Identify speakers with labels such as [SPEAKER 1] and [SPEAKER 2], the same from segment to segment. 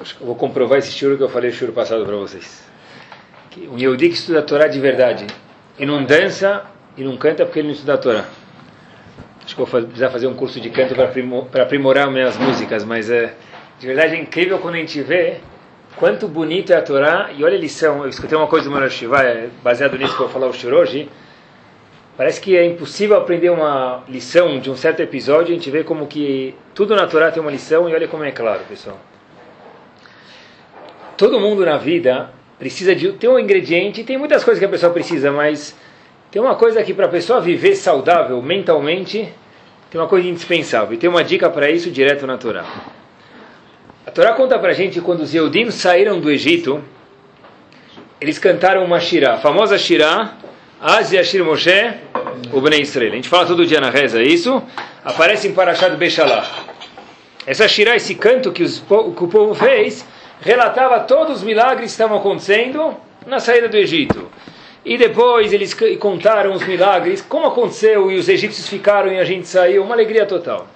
[SPEAKER 1] Eu vou comprovar esse choro que eu falei choro passado para vocês. Que um Yehudi que estuda a Torá de verdade e não dança e não canta porque ele não estuda a Torá. Acho que vou precisar fazer um curso de canto para aprimorar minhas músicas, mas é, de verdade é incrível quando a gente vê quanto bonito é a Torá. E olha a lição, eu escutei uma coisa do Manoel Shiva, é baseado nisso que eu vou falar o hoje. Parece que é impossível aprender uma lição de um certo episódio, a gente vê como que tudo na Torá tem uma lição e olha como é claro, pessoal. Todo mundo na vida precisa de ter um ingrediente, tem muitas coisas que a pessoa precisa, mas tem uma coisa que para a pessoa viver saudável mentalmente, tem uma coisa indispensável. E tem uma dica para isso direto na Torá. A Torá conta para a gente quando os Yehudim saíram do Egito, eles cantaram uma shirá, a famosa shirá, Az Yashir Moshe, o Bnei Israel. A gente fala todo dia na reza isso, aparece em Parashat Beshalach. Essa shirá, esse canto que, os, que o povo fez, relatava todos os milagres que estavam acontecendo na saída do Egito. E depois eles contaram os milagres, como aconteceu e os egípcios ficaram e a gente saiu, uma alegria total.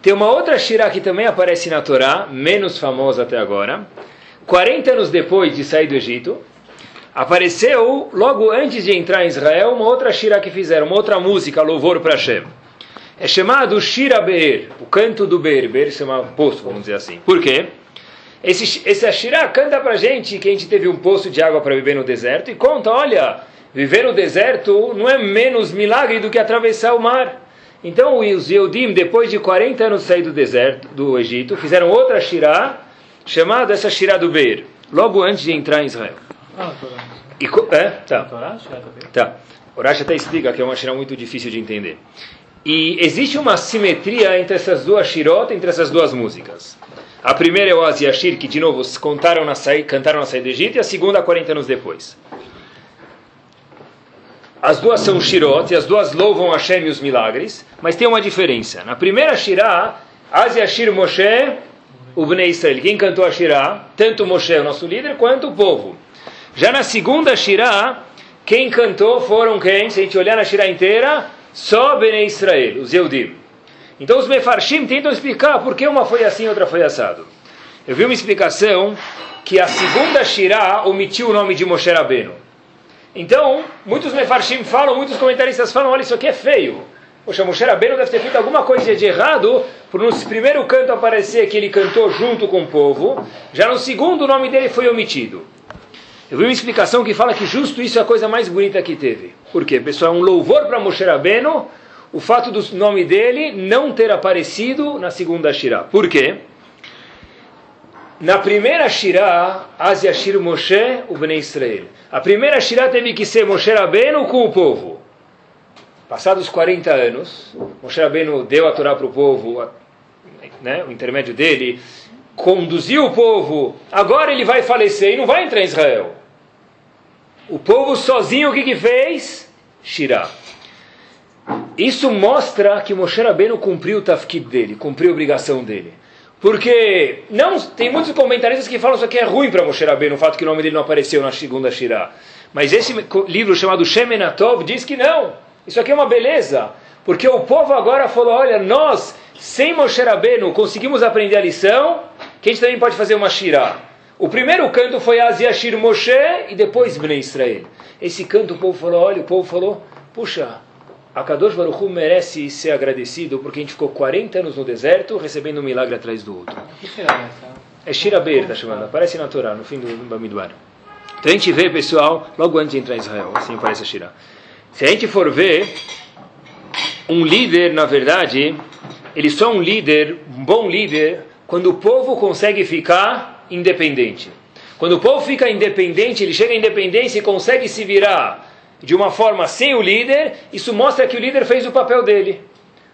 [SPEAKER 1] Tem uma outra Shirah que também aparece na Torá, menos famosa até agora. 40 anos depois de sair do Egito, apareceu, logo antes de entrar em Israel, uma outra Shirah que fizeram, uma outra música, louvor para Hashem. É chamado Shira Be'er, o canto do Be'er. Be'er se chama poço, vamos dizer assim. Por quê? Esse, esse Ashirá canta pra gente que a gente teve um poço de água para viver no deserto e conta, olha, viver no deserto não é menos milagre do que atravessar o mar. Então os Yehudim, depois de 40 anos de sair do deserto, do Egito, fizeram outra Shirá, chamada essa Shirá do Beir, logo antes de entrar em Israel. Ah, e, é? Tá. Tá. Urash até explica que é uma Shirá muito difícil de entender. E existe uma simetria entre essas duas Shirot, entre essas duas músicas. A primeira é o Aziashir, que de novo contaram na saída, cantaram na saída do Egito, e a segunda 40 anos depois. As duas são Shirot, e as duas louvam Hashem e os milagres, mas tem uma diferença. Na primeira Shirah, Aziashir Moshe, o Bnei Israel. Quem cantou a Shirah? Tanto Moshe, o nosso líder, quanto o povo. Já na segunda Shirah, quem cantou foram quem? Se a gente olhar na Shirah inteira, só Bnei Israel, os Eudim. Então os Mefarshim tentam explicar por que uma foi assim e outra foi assado. Eu vi uma explicação que a segunda Shirah omitiu o nome de Moshe Rabbeinu. Então, muitos Mefarshim falam, muitos comentaristas falam, olha, isso aqui é feio. Poxa, Moshe Rabbeinu deve ter feito alguma coisa de errado, por no primeiro canto aparecer que ele cantou junto com o povo, já no segundo o nome dele foi omitido. Eu vi uma explicação que fala que justo isso é a coisa mais bonita que teve. Por quê? Pessoal, é um louvor para Moshe Rabbeinu, o fato do nome dele não ter aparecido na segunda Shirah. Por quê? Na primeira Shirah, Aziashir Moshe, o Bnei Israel. A primeira Shirah teve que ser Moshe Rabbeinu com o povo. Passados 40 anos, Moshe Rabbeinu deu a Torá para o povo, né, o intermédio dele, conduziu o povo, agora ele vai falecer e não vai entrar em Israel. O povo sozinho o que, que fez? Shirah. Isso mostra que Moshe Rabbeinu cumpriu o tafkid dele, cumpriu a obrigação dele. Porque não tem muitos comentaristas que falam isso aqui é ruim para Moshe Rabbeinu, o fato que o nome dele não apareceu na segunda Shirah. Mas esse livro chamado Shemenatov diz que não. Isso aqui é uma beleza. Porque o povo agora falou, olha, nós, sem Moshe Rabbeinu, conseguimos aprender a lição, que a gente também pode fazer uma Shirah. O primeiro canto foi Aziashir Moshe e depois Bnei Israel. Esse canto o povo falou, olha, o povo falou, puxa, a Kadosh Baruch Hu merece ser agradecido porque a gente ficou 40 anos no deserto recebendo um milagre atrás do outro. É Shira Beir, está chamando. Aparece na Torá, no fim do Bamidbar. Então a gente vê, pessoal, logo antes de entrar em Israel, assim aparece a Shira. Se a gente for ver, um líder, na verdade, ele só é um líder, um bom líder, quando o povo consegue ficar independente. Quando o povo fica independente, ele chega à independência e consegue se virar de uma forma sem o líder, isso mostra que o líder fez o papel dele.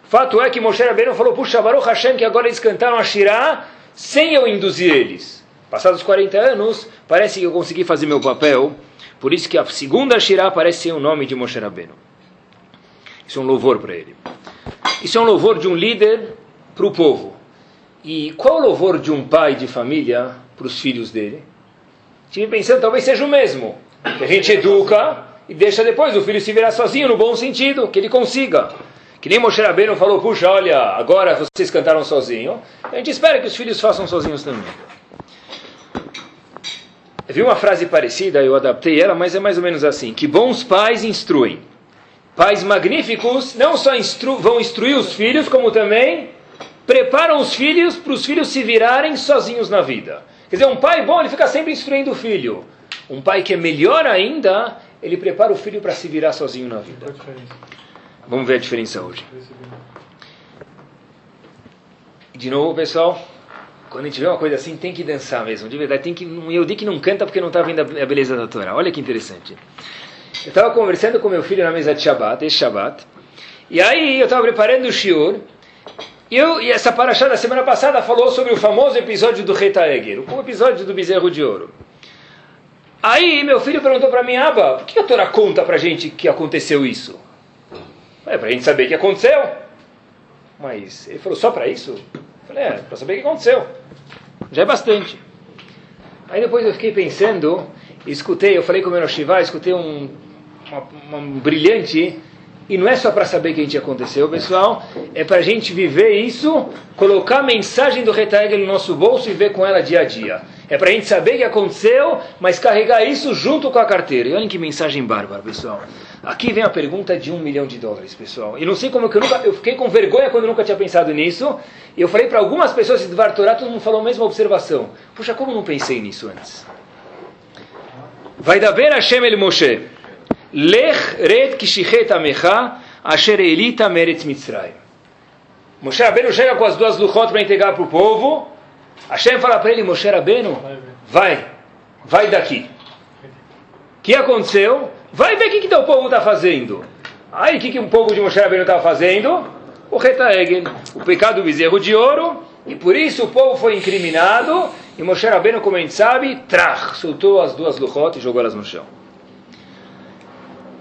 [SPEAKER 1] Fato é que Moshe Rabbeinu falou, puxa, Baruch Hashem, que agora eles cantaram a Shirah sem eu induzir eles. Passados 40 anos, parece que eu consegui fazer meu papel, por isso que a segunda Shirah aparece sem o nome de Moshe Rabbeinu. Isso é um louvor para ele. Isso é um louvor de um líder para o povo. E qual o louvor de um pai de família para os filhos dele? Estive pensando, talvez seja o mesmo. A gente educa, e deixa depois o filho se virar sozinho, no bom sentido, que ele consiga. Que nem Moshe Rabbeinu falou, puxa, olha, agora vocês cantaram sozinho. A gente espera que os filhos façam sozinhos também. Eu vi uma frase parecida, eu adaptei ela, mas é mais ou menos assim: que bons pais instruem. Pais magníficos não só instru vão instruir os filhos, como também preparam os filhos para os filhos se virarem sozinhos na vida. Quer dizer, um pai bom, ele fica sempre instruindo o filho. Um pai que é melhor ainda, ele prepara o filho para se virar sozinho na vida. Vamos ver a diferença hoje. De novo, pessoal, quando a gente vê uma coisa assim, tem que dançar mesmo, de verdade. Tem que, eu digo que não canta porque não está vendo a beleza da Torá. Olha que interessante. Eu estava conversando com meu filho na mesa de Shabbat, esse Shabbat, e aí eu estava preparando o shiur, e, eu, e essa paraxá da semana passada falou sobre o famoso episódio do Reta Egel, o episódio do bezerro de ouro. Aí meu filho perguntou para mim, Aba, por que a Torá conta para gente que aconteceu isso? É para a gente saber que aconteceu. Mas ele falou, só para isso? Eu falei, é, para saber o que aconteceu. Já é bastante. Aí depois eu fiquei pensando, escutei, eu falei com o meu Shiva, escutei um, uma, um brilhante e não é só para saber que a gente aconteceu, pessoal, é para a gente viver isso, colocar a mensagem do Retagel no nosso bolso e ver com ela dia a dia. É para a gente saber o que aconteceu, mas carregar isso junto com a carteira. E olhem que mensagem bárbara, pessoal. Aqui vem a pergunta de um milhão de dólares, pessoal. E não sei como que eu nunca, eu fiquei com vergonha quando eu nunca tinha pensado nisso. E eu falei para algumas pessoas de Dvar Torah, todo mundo falou a mesma observação. Puxa, como não pensei nisso antes? Vai dar ver Hashem el Moshe. Lech red kishichet amecha asher elita meretz mitzrayim. Moshe Rabbeinu chega com as duas luchot para entregar para o povo. Hashem fala para ele, Moshe Rabbeinu, vai, vai daqui. O que aconteceu? Vai ver o que, que o povo está fazendo. Aí o que, que o povo de Moshe Rabbeinu estava fazendo? O Retaegen, o pecado do bezerro de ouro. E por isso o povo foi incriminado. E Moshe Rabbeinu, como a gente sabe, trach, soltou as duas luchot e jogou elas no chão.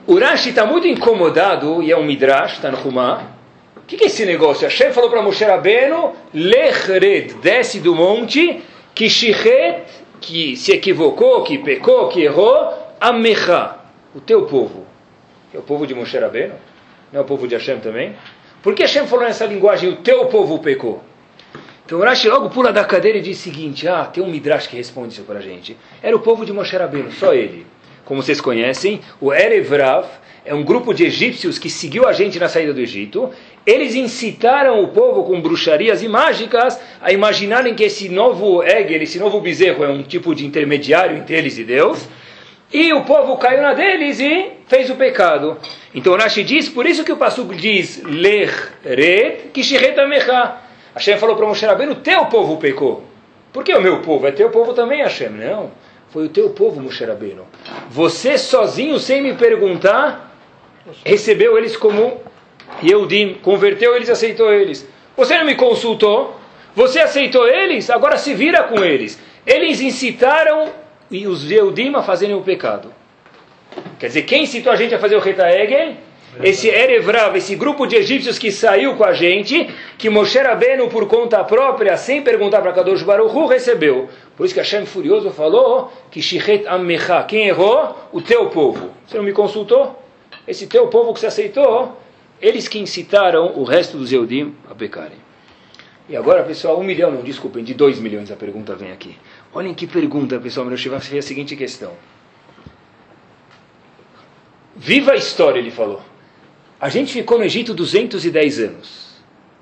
[SPEAKER 1] O Rashi está muito incomodado, e é um Midrash, está no Humá. Que, que, é esse negócio? Hashem falou para Moshe Rabbeinu, Lechred, desce do monte, que Shichet, que se equivocou, que pecou, que errou, Amecha, o teu povo. É o povo de Moshe Rabbeinu? Não é o povo de Hashem também? Por que Hashem falou nessa linguagem, o teu povo pecou? Então Rashi logo pula da cadeira e diz o seguinte, ah, tem um Midrash que responde isso para a gente. Era o povo de Moshe Rabbeinu, só ele como vocês conhecem, o Erevrav é um grupo de egípcios que seguiu a gente na saída do Egito. Eles incitaram o povo com bruxarias e mágicas a imaginarem que esse novo Egel, esse novo bezerro, é um tipo de intermediário entre eles e Deus. E o povo caiu na deles e fez o pecado. Então Rashi diz, por isso que o Passuco diz, Lech red kishiret amecha. Hashem falou para Moshe Rabbeinu, teu povo pecou. Por que o meu povo? É teu povo também, Hashem. Não. Foi o teu povo, Moshe Rabbeinu. Você sozinho, sem me perguntar, recebeu eles como Yehudim, converteu eles, aceitou eles. Você não me consultou, você aceitou eles, agora se vira com eles. Eles incitaram os Yehudim a fazerem o pecado. Quer dizer, quem incitou a gente a fazer o Reta Egel? Esse Erevrav, esse grupo de egípcios que saiu com a gente, que Moshe Rabbeinu, por conta própria, sem perguntar para Kadosh Baruch Hu, recebeu. Por isso que Hashem furioso falou que Shichet Amecha, quem errou? O teu povo. Você não me consultou? Esse teu povo que você aceitou, eles que incitaram o resto dos Eudim a pecarem. E agora, pessoal, um milhão, não, desculpem, de dois milhões a pergunta vem aqui. Olhem que pergunta, pessoal, meu Shiva fez a seguinte questão. Viva a história, ele falou. A gente ficou no Egito 210 anos,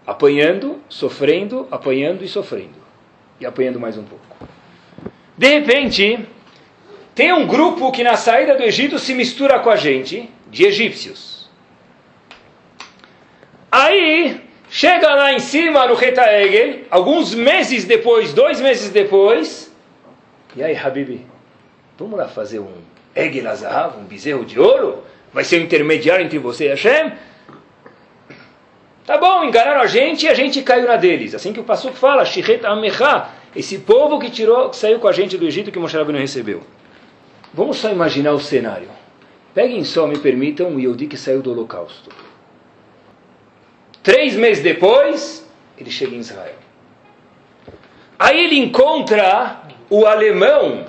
[SPEAKER 1] apanhando, sofrendo, apanhando e sofrendo. E apanhando mais um pouco. De repente, tem um grupo que na saída do Egito se mistura com a gente, de egípcios. Aí, chega lá em cima no Reta alguns meses depois, dois meses depois, e aí, Habibi, vamos lá fazer um Egel Azahav, um bezerro de ouro? Vai ser o um intermediário entre você e Hashem? Tá bom, enganaram a gente e a gente caiu na deles. Assim que o Passuco fala, Shichet Amecha, esse povo que tirou, que saiu com a gente do Egito que Moshe Rabbeinu recebeu. Vamos só imaginar o cenário. Peguem só, me permitam, o Yehudi que saiu do holocausto. Três meses depois, ele chega em Israel. Aí ele encontra o alemão,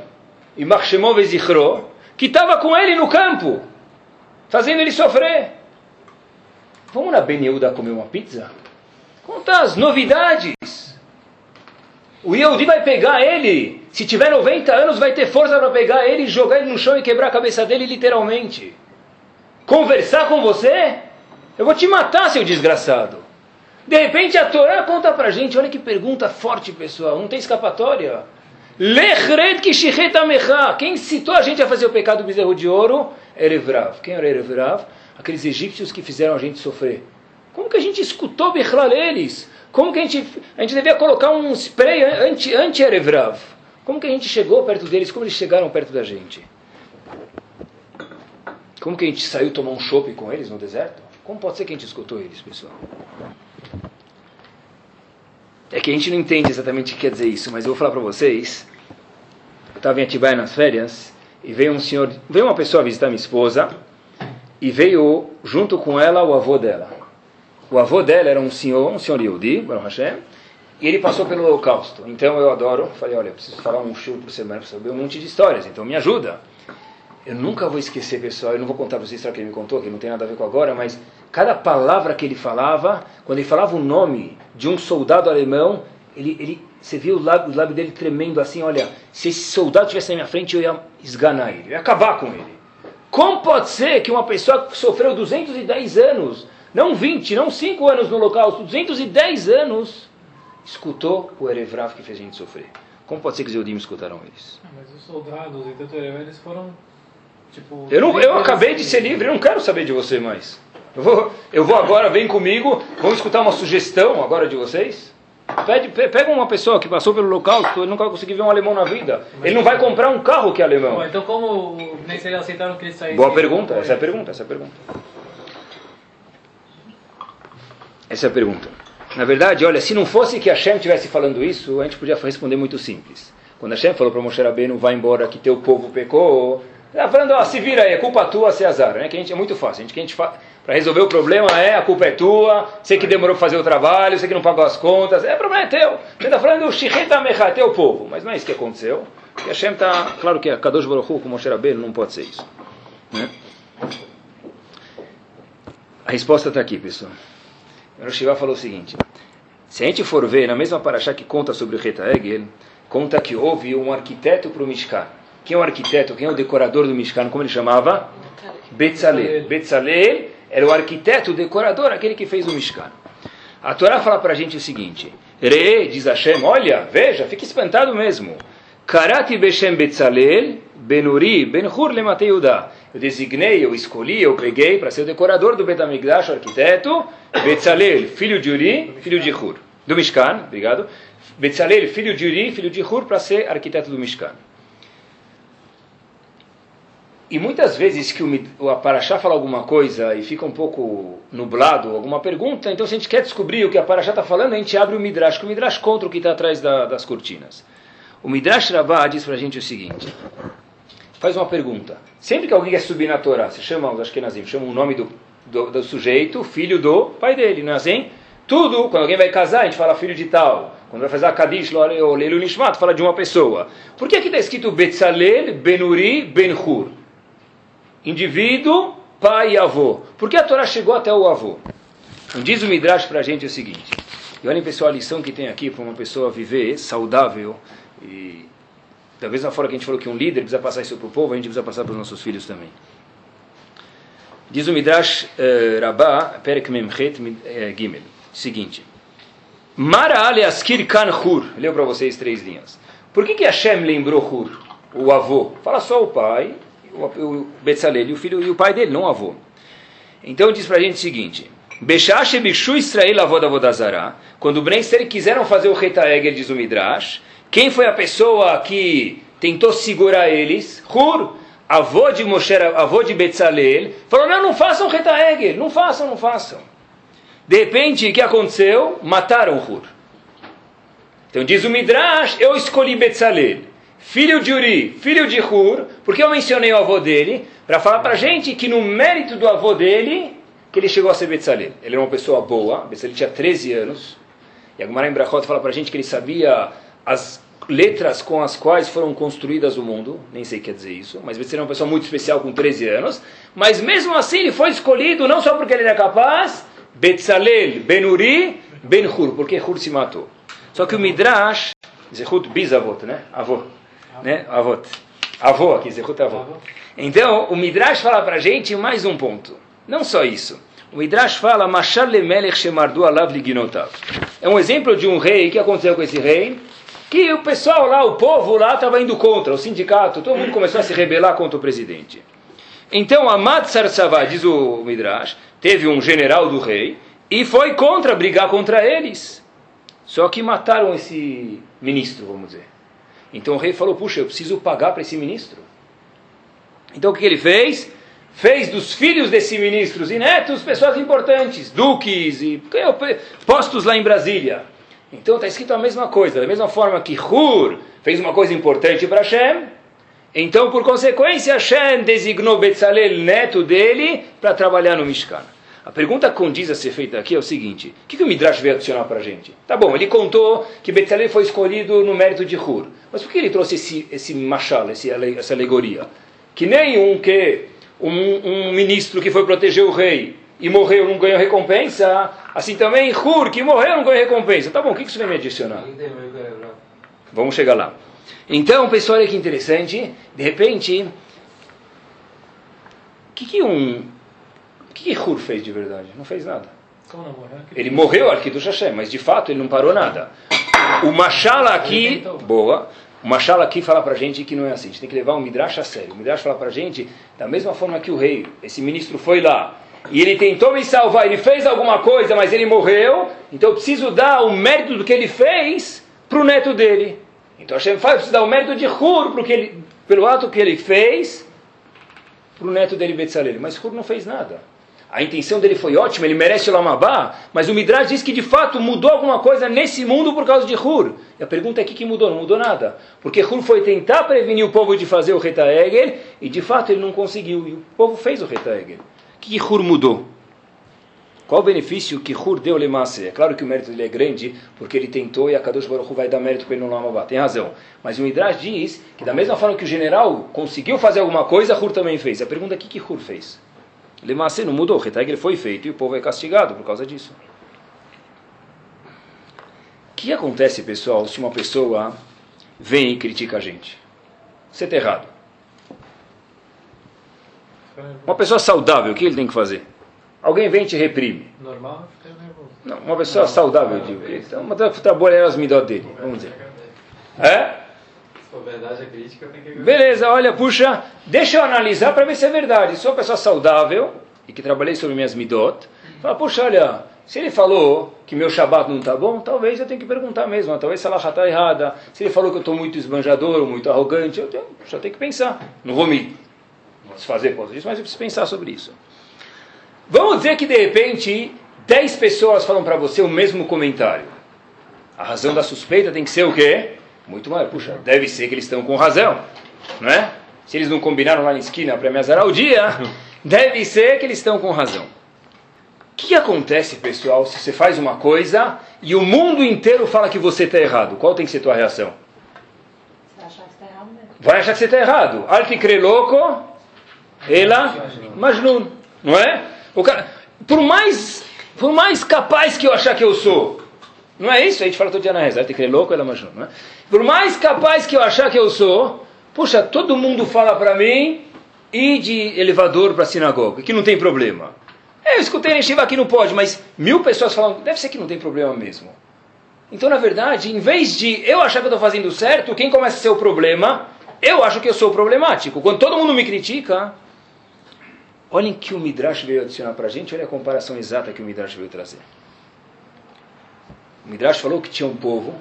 [SPEAKER 1] Imach Shemon Vezichro, que estava com ele no campo, fazendo ele sofrer. Vamos na Ben Yehuda comer uma pizza? Conta as novidades. O Yehudi vai pegar ele, se tiver 90 anos, vai ter força para pegar ele, jogar ele no chão e quebrar a cabeça dele literalmente. Conversar com você? Eu vou te matar, seu desgraçado. De repente a Torá conta pra gente, olha que pergunta forte, pessoal, não tem escapatória. Quem citou a gente a fazer o pecado do bezerro de ouro? Erevrav. Quem era Erevrav? Aqueles egípcios que fizeram a gente sofrer. Como que a gente escutou Bechlal eles? Como que a gente, a gente devia colocar um spray anti-Erevrav? Anti Como que a gente chegou perto deles? Como eles chegaram perto da gente? Como que a gente saiu tomar um chope com eles no deserto? Como pode ser que a gente escutou eles, pessoal? É que a gente não entende exatamente o que quer dizer isso, mas eu vou falar para vocês. Eu estava em Atibaia nas férias e veio um senhor, veio uma pessoa visitar minha esposa e veio junto com ela o avô dela. O avô dela era um senhor, um senhor Yehudi, Baruch Hashem, e ele passou pelo holocausto. Então eu adoro, falei, olha, preciso falar um show por semana para saber um monte de histórias, então me ajuda. Eu nunca vou esquecer, pessoal, eu não vou contar para vocês história que ele me contou, que não tem nada a ver com agora, mas cada palavra que ele falava, quando ele falava o nome de um soldado alemão, ele, ele, você viu o lábio, o lábio dele tremendo assim, olha, se esse soldado estivesse na minha frente, eu ia esganar ele, eu ia acabar com ele. Como pode ser que uma pessoa que sofreu 210 anos não 20, não 5 anos no local, 210 anos, escutou o Erevrav que fez a gente sofrer. Como pode ser que os Eudim escutaram eles?
[SPEAKER 2] Ah, mas os soldados e tanto eles foram tipo.
[SPEAKER 1] Eu, não, eu acabei de ser livre, eu não quero saber de você mais. Eu vou, eu vou agora, vem comigo, vamos escutar uma sugestão agora de vocês? Pede, pega uma pessoa que passou pelo local, ele nunca conseguiu ver um alemão na vida. Ele não vai comprar um carro que é alemão.
[SPEAKER 2] Então como nem seria aceitaram que ele saísse?
[SPEAKER 1] Boa pergunta, essa é a pergunta, essa é a pergunta. Essa é a pergunta. Na verdade, olha, se não fosse que Hashem estivesse falando isso, a gente podia responder muito simples. Quando Hashem falou para Moshe Rabbeinu, vai embora que teu povo pecou, está falando, ó, se vira aí, é culpa tua, se azar. Né? Que a gente, é muito fácil. A gente, que a gente para resolver o problema é, a culpa é tua, você que demorou para fazer o trabalho, você que não pagou as contas, é problema é teu. Você está falando, Shiheta Mecha, teu povo. Mas não é isso que aconteceu. E Hashem está, claro que a Kadosh Baruch Hu com Moshe Rabbeinu não pode ser isso. Né? A resposta está aqui, pessoal. O Shiva falou o seguinte: se a gente for ver na mesma paraxá que conta sobre o Reta Egel, conta que houve um arquiteto para o Mishkan. Quem é o arquiteto? Quem é o decorador do Mishkan? Como ele chamava? Betzalel. Betzalel era o arquiteto, o decorador, aquele que fez o Mishkan. A Torá fala para a gente o seguinte: Re, diz Hashem, olha, veja, fique espantado mesmo. Karati Beshem Betzalel, Benuri, Benhur Lematei eu designei, eu escolhi, eu peguei para ser o decorador do Betamigdash, o arquiteto, Betzalel, filho de Uri, filho de Hur. Do Mishkan, obrigado. Betzalel, filho de Uri, filho de Hur, para ser arquiteto do Mishkan. E muitas vezes que o, o Aparachá fala alguma coisa e fica um pouco nublado, alguma pergunta, então se a gente quer descobrir o que a Aparachá está falando, a gente abre o Midrash, que o Midrash contra o que está atrás da, das cortinas. O Midrash Rabbah diz para a gente o seguinte, faz uma pergunta. Sempre que alguém quer subir na Torá, se chama, os Ashkenazim, chama o nome do, do, do, sujeito, filho do pai dele, não é assim? Tudo, quando alguém vai casar, a gente fala filho de tal. Quando vai fazer a Kadish, ou Leilu Nishmat, fala de uma pessoa. Por que aqui está escrito Betzalel, Benuri, Benhur? Indivíduo, pai e avô. Por que a Torá chegou até o avô? Então, diz o Midrash para a gente o seguinte. E olhem, pessoal, a lição que tem aqui para uma pessoa viver saudável e da mesma forma que a gente falou que um líder precisa passar isso para o povo, a gente precisa passar para os nossos filhos também. Diz o Midrash uh, Rabbah, Perek Memchet uh, Gimel, seguinte. Mara ale askir kan hur. Leu para vocês três linhas. Por que que Hashem lembrou Hur, o avô? Fala só o pai, o, Betzalel, e o filho e o pai dele, não o avô. Então diz para a gente o seguinte. Beshash Bishu Israel avô da Vodazara. Quando o Bnei quiseram fazer o Reta Egel, diz o Midrash, quem foi a pessoa que tentou segurar eles? Hur, avô de Moshe, avô de Betzalel, falou: não, não façam Retaegel, não façam, não façam. De repente, o que aconteceu? Mataram Hur. Então diz o Midrash: eu escolhi Betzalel, filho de Uri, filho de Hur, porque eu mencionei o avô dele, para falar para a gente que no mérito do avô dele, que ele chegou a ser Betzalel. Ele era uma pessoa boa, Betzalel tinha 13 anos, e a Gemara em fala para a gente que ele sabia as letras com as quais foram construídas o mundo, nem sei o que quer dizer isso, mas ele era uma pessoa muito especial com 13 anos, mas mesmo assim ele foi escolhido não só porque ele era capaz, Betzalel, Benuri, Ben-Hur, porque Hur se matou. Só que o Midrash Zehut bisavot, né? Avô. Né? Avot. Avô aqui, Zehut avô. Então, o Midrash fala para a gente mais um ponto. Não só isso. O Midrash fala, Mashal lemelech shemardu alav liginotav. É um exemplo de um rei, o que aconteceu com esse rei? Que o pessoal lá, o povo lá estava indo contra, o sindicato, todo mundo começou a se rebelar contra o presidente. Então, Amad Sarsavá, diz o Midrash, teve um general do rei e foi contra, brigar contra eles. Só que mataram esse ministro, vamos dizer. Então o rei falou, puxa, eu preciso pagar para esse ministro. Então o que ele fez? Fez dos filhos desse ministro e netos pessoas importantes, duques e postos lá em Brasília. Então está escrito a mesma coisa, da mesma forma que Hur fez uma coisa importante para Hashem, então por consequência Hashem designou Betzalel, neto dele, para trabalhar no Mishkan. A pergunta que condiz a ser feita aqui é o seguinte: o que, que o Midrash veio adicionar para a gente? Tá bom, ele contou que Betzalel foi escolhido no mérito de Hur, mas por que ele trouxe esse, esse machal, esse, essa alegoria? Que nem um que um, um ministro que foi proteger o rei e morreu não ganhou recompensa, assim também Hur, que morreu não ganhou recompensa. Tá bom, o que isso vem me adicionar? Vamos chegar lá. Então, pessoal, olha que interessante. De repente, o que, que um. O que, que Hur fez de verdade? Não fez nada. Ele morreu, Arquido Hashem, mas de fato ele não parou nada. O Machala aqui. Boa. O Machal aqui fala para a gente que não é assim. A gente tem que levar o Midrash a sério. O Midrash fala para a gente, da mesma forma que o rei, esse ministro foi lá, e ele tentou me salvar, ele fez alguma coisa, mas ele morreu, então eu preciso dar o mérito do que ele fez para o neto dele. Então Hashem fala, eu preciso dar o mérito de Hur porque ele, pelo ato que ele fez para o neto dele, Betzalel. Mas Hur não fez nada. A intenção dele foi ótima, ele merece o Lamabá, mas o Midrash diz que de fato mudou alguma coisa nesse mundo por causa de Hur. E a pergunta é o que, mudou? Não mudou nada. Porque Hur foi tentar prevenir o povo de fazer o Retaegel e de fato ele não conseguiu. E o povo fez o Retaegel. O que, Hur mudou? Qual o benefício que Hur deu Lemasse? É claro que o mérito dele é grande, porque ele tentou e a Kadosh Baruch vai dar mérito para ele no Lamabá. Tem razão. Mas o Midrash diz que da mesma forma que o general conseguiu fazer alguma coisa, Hur também fez. A pergunta é o que, que Hur fez? Lemasse não mudou, o Retag foi feito e o povo é castigado por causa disso. O que acontece, pessoal, se uma pessoa vem e critica a gente? Você está errado. Uma pessoa saudável, o que ele tem que fazer? Alguém vem e te reprime.
[SPEAKER 2] Normal, fica nervoso.
[SPEAKER 1] Não, uma pessoa não, saudável, eu digo. Então, uma trabalhar as midot dele, vamos dizer. É?
[SPEAKER 2] Verdade é crítica, tem que
[SPEAKER 1] Beleza, olha, puxa, deixa eu analisar para ver se é verdade. Sou uma pessoa saudável e que trabalhei sobre minhas midot. Fala, puxa, olha, se ele falou que meu Shabat não está bom, talvez eu tenha que perguntar mesmo. Talvez ela já está errada. Se ele falou que eu estou muito esbanjador, muito arrogante, eu tenho, já tenho que pensar. Não vou me desfazer por isso, mas eu preciso pensar sobre isso. Vamos dizer que de repente 10 pessoas falam para você o mesmo comentário. A razão da suspeita tem que ser o quê? Muito mais. Puxa, deve ser que eles estão com razão, não é? Se eles não combinaram lá na esquina para me azarar o dia, deve ser que eles estão com razão. O que acontece, pessoal, se você faz uma coisa e o mundo inteiro fala que você está errado? Qual tem que ser a tua reação?
[SPEAKER 3] Você vai achar que está errado mesmo.
[SPEAKER 1] Vai achar que você está errado. Que crê louco, ela, majnun. Não é? O cara, por mais, por mais capaz que eu achar que eu sou, não é isso? A gente fala todo dia na reza, tem que louco, ela majnun, não é? Por mais capaz que eu achar que eu sou, puxa, todo mundo fala para mim ir de elevador para a sinagoga, que não tem problema. É, eu escutei na Shiva que não pode, mas mil pessoas falam, deve ser que não tem problema mesmo. Então, na verdade, em vez de eu achar que eu estou fazendo certo, quem começa a ser o problema, eu acho que eu sou problemático. Quando todo mundo me critica, olhem que o Midrash veio adicionar para a gente, olha a comparação exata que o Midrash veio trazer. O Midrash falou que tinha um povo,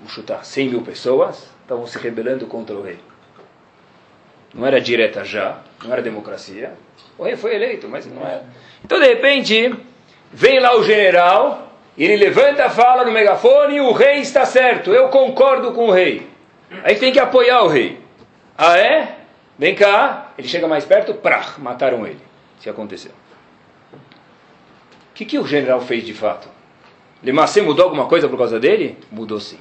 [SPEAKER 1] vou chutar, 100 mil pessoas, estavam se rebelando contra o rei. Não era direta já, não era democracia. O rei foi eleito, mas não era. Então, de repente, vem lá o general, ele levanta, fala no megafone, o rei está certo, eu concordo com o rei. Aí tem que apoiar o rei. Ah, é? Vem cá. Ele chega mais perto, prach, mataram ele. Se aconteceu. O que, que o general fez de fato? Lemacê mudou alguma coisa por causa dele? Mudou sim.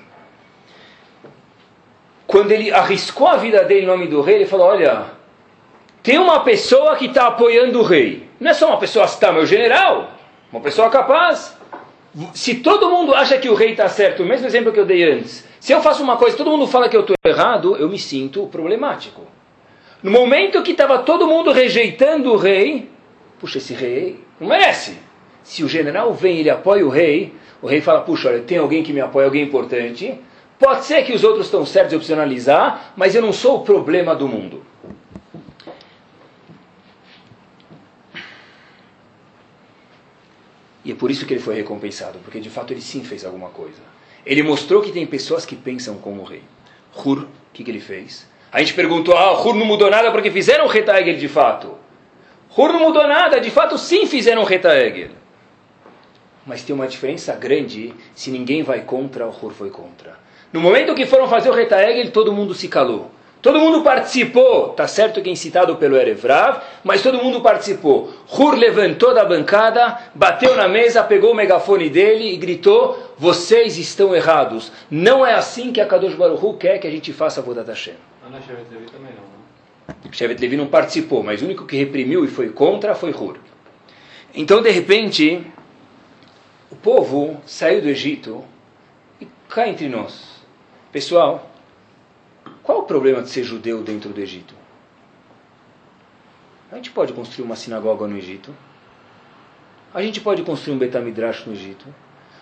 [SPEAKER 1] Quando ele arriscou a vida dele em nome do rei, ele falou: Olha, tem uma pessoa que está apoiando o rei. Não é só uma pessoa, está meu general, uma pessoa capaz. Se todo mundo acha que o rei está certo, o mesmo exemplo que eu dei antes, se eu faço uma coisa todo mundo fala que eu estou errado, eu me sinto problemático. No momento que estava todo mundo rejeitando o rei, puxa, esse rei não merece. Se o general vem e ele apoia o rei, o rei fala, puxa, olha, tem alguém que me apoia, alguém importante. Pode ser que os outros estão certos, eu preciso analisar, mas eu não sou o problema do mundo. E é por isso que ele foi recompensado, porque de fato ele sim fez alguma coisa. Ele mostrou que tem pessoas que pensam como o rei. Hur, o que, que ele fez? A gente perguntou, ah, Hur não mudou nada porque fizeram o Retaegel de fato. Hur não mudou nada, de fato sim fizeram o Retaegel. Mas tem uma diferença grande se ninguém vai contra, o Hur foi contra. No momento que foram fazer o Retaegel, todo mundo se calou. Todo mundo participou, tá certo que é incitado pelo Erevrav, mas todo mundo participou. Hur levantou da bancada, bateu na mesa, pegou o megafone dele e gritou: Vocês estão errados. Não é assim que a Kadosh Baruch Hu quer que a gente faça a Vodat Hashem.
[SPEAKER 2] Ah, na Shevet Levi também não, né?
[SPEAKER 1] Shevet Levi não participou, mas o único que reprimiu e foi contra foi Hur. Então, de repente, o povo saiu do Egito e cá entre nós. Pessoal, qual o problema de ser judeu dentro do Egito? A gente pode construir uma sinagoga no Egito. A gente pode construir um Betamidrash no Egito.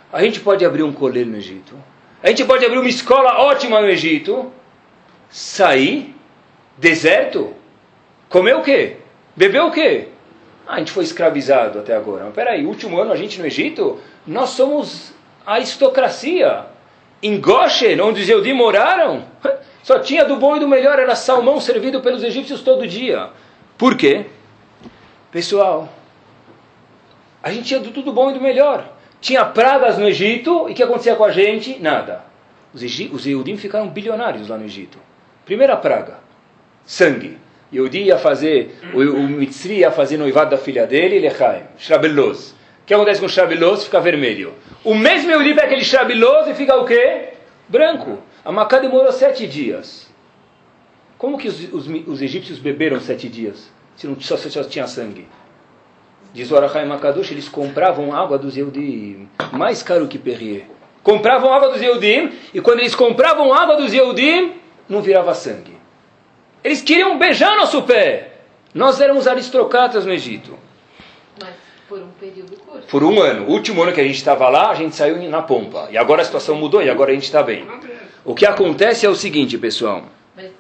[SPEAKER 1] A gente pode abrir um colher no Egito. A gente pode abrir uma escola ótima no Egito. Sair, deserto, comer o quê? Beber o quê? Ah, a gente foi escravizado até agora. Mas peraí, último ano a gente no Egito, nós somos aristocracia. Em Goshen, onde os Eudim moraram, só tinha do bom e do melhor, era salmão servido pelos egípcios todo dia. Por quê? Pessoal, a gente tinha do tudo bom e do melhor. Tinha pragas no Egito, e o que acontecia com a gente? Nada. Os, os Eudim ficaram bilionários lá no Egito. Primeira praga, sangue. Yehudi ia fazer, o, o Mitzri ia fazer noivado da filha dele, Lechaim, Shrabelos. O que acontece com o? Fica vermelho. O mesmo Yehudi pega aquele Shrabelos e fica o quê? Branco. A Macá demorou sete dias. Como que os, os, os, egípcios beberam sete dias? Se não só, só tinha sangue. Diz o Arachai Makadosh, eles compravam água dos Yehudim, mais caro que Perrier. Compravam água dos Yehudim, e quando eles compravam água dos Yehudim, não virava sangue. Eles queriam beijar nosso pé. Nós éramos aristocratas no Egito.
[SPEAKER 3] Um período curto.
[SPEAKER 1] Por um ano. O último ano que a gente estava lá, a gente saiu na pompa. E agora a situação mudou e agora a gente está bem. O que acontece é o seguinte, pessoal.
[SPEAKER 3] Mas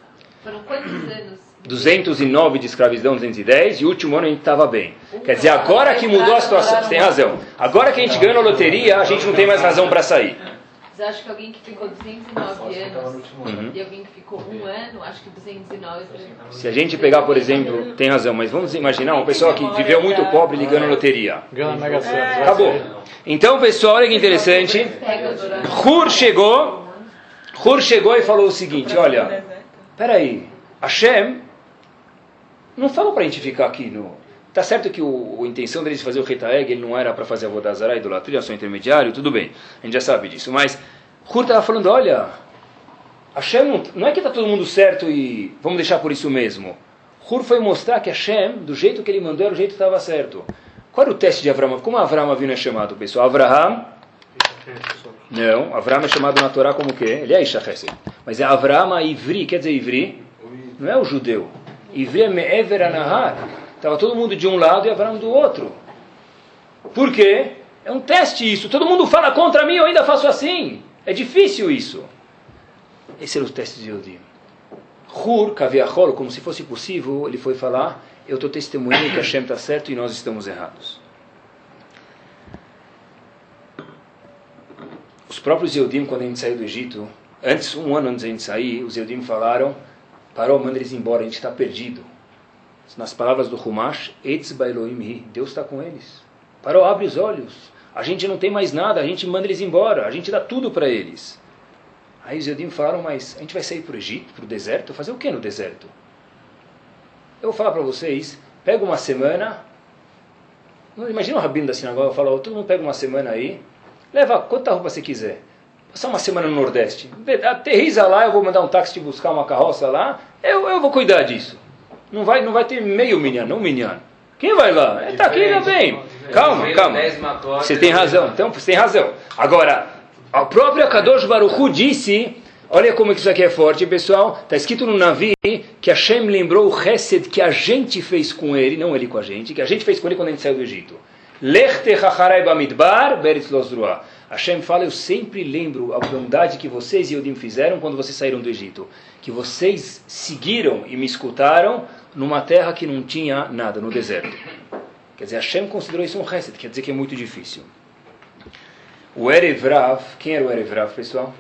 [SPEAKER 3] foram quantos anos?
[SPEAKER 1] 209 de escravidão, 210, e o último ano a gente estava bem. Quer dizer, agora que mudou a situação, você tem razão. Agora que a gente ganhou a loteria, a gente não tem mais razão para sair.
[SPEAKER 3] Você acha que alguém que ficou 209 anos
[SPEAKER 1] Uhum.
[SPEAKER 3] e alguém que ficou um ano, acho que 209 é
[SPEAKER 1] Se a gente pegar, por exemplo, tem razão, mas vamos imaginar uma pessoa que viveu muito pobre ligando a loteria.
[SPEAKER 2] Sena.
[SPEAKER 1] Acabou. Então, pessoal, olha que interessante. Hur chegou, Hur chegou e falou o seguinte, olha, peraí, Hashem não falou para a gente ficar aqui no... Tá certo que o, a intenção deles fazer o Retaeg, ele não era para fazer a Vodazara, idolatria, só intermediário, tudo bem, a gente já sabe disso, mas Hur estava falando, olha, Hashem não, não é que está todo mundo certo e vamos deixar por isso mesmo. Hur foi mostrar que Hashem, do jeito que ele mandou, era o jeito que estava certo. Qual era o teste de Avraham? Como Avraham Avinu é chamado, pessoal? Avraham não, Avram é chamado na Torá como o quê? Ele é Isha. Mas é Avram Ivri, quer dizer Ivri? Não é o judeu. Ivri é Me'ever Anahar. Estava todo mundo de um lado e Avram do outro. Por quê? É um teste isso. Todo mundo fala contra mim, eu ainda faço assim. É difícil isso. Esse era o teste de Yodim. Hur, Kaviachol, como se fosse possível, ele foi falar, eu estou testemunhando que Hashem está certo e nós estamos errados. Os próprios Eudim, quando a gente saiu do Egito, antes, um ano antes da gente sair, os Eudim falaram, parou, manda eles embora, a gente está perdido. Nas palavras do Humash, Bailoim Hi, Deus está com eles. Parou, abre os olhos. A gente não tem mais nada, a gente manda eles embora, a gente dá tudo para eles. Aí os Eudim falaram, mas a gente vai sair para o Egito, para o deserto? Fazer o que no deserto? Eu vou falar para vocês, pega uma semana, imagina o rabino da sinagoga falar, todo mundo pega uma semana aí, leva quanta roupa você quiser, passar uma semana no Nordeste, aterriza lá, eu vou mandar um táxi te buscar uma carroça lá, eu, eu vou cuidar disso. Não vai, não vai ter meio minhano, não minhano. Quem vai lá? Está aqui, ainda bem. Calma, calma. Você tem razão. Então, você tem razão. Agora, o próprio Akadosh Baruchu disse, olha como isso aqui é forte, pessoal. Está escrito no Navi que Hashem lembrou o Hesed que a gente fez com ele, não ele com a gente, que a gente fez com ele quando a gente saiu do Egito. Lechte hacharai bamidbar beretz losruah. Hashem fala, eu sempre lembro a bondade que vocês e Yodim fizeram quando vocês saíram do Egito. Que vocês seguiram e me escutaram numa terra que não tinha nada, no deserto. Quer dizer, Hashem considerou isso um Hesed, quer dizer que é muito difícil. O Erevrav, quem era o Erevrav, pessoal?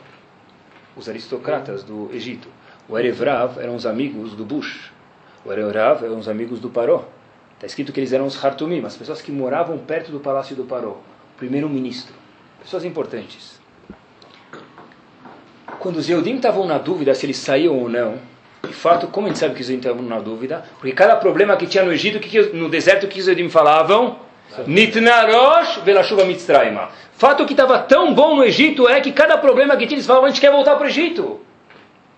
[SPEAKER 1] Os aristocratas do Egito. O Erevrav eram os amigos do Bush. O Erevrav eram os amigos do Paró. Está escrito que eles eram os Hartumim, as pessoas que moravam perto do palácio do Paró. Primeiro-ministro. Pessoas importantes. Quando os Eudim estavam na dúvida se eles saíam ou não, de fato, como a gente sabe que os Eudim estavam na dúvida? Porque cada problema que tinha no Egito, que, no deserto, que os Eudim falavam? Nitnarosh velashuva mitzrayma. Fato que estava tão bom no Egito é que cada problema que tinha, eles falavam, a gente quer voltar para o Egito.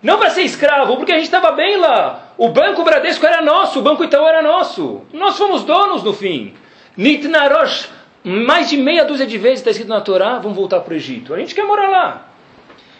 [SPEAKER 1] Não para ser escravo, porque a gente estava bem lá. O Banco Bradesco era nosso, o Banco Itaú era nosso. Nós fomos donos no fim. Nitnarosh, mais de meia dúzia de vezes está escrito na Torá, vamos voltar para o Egito. A gente quer morar lá.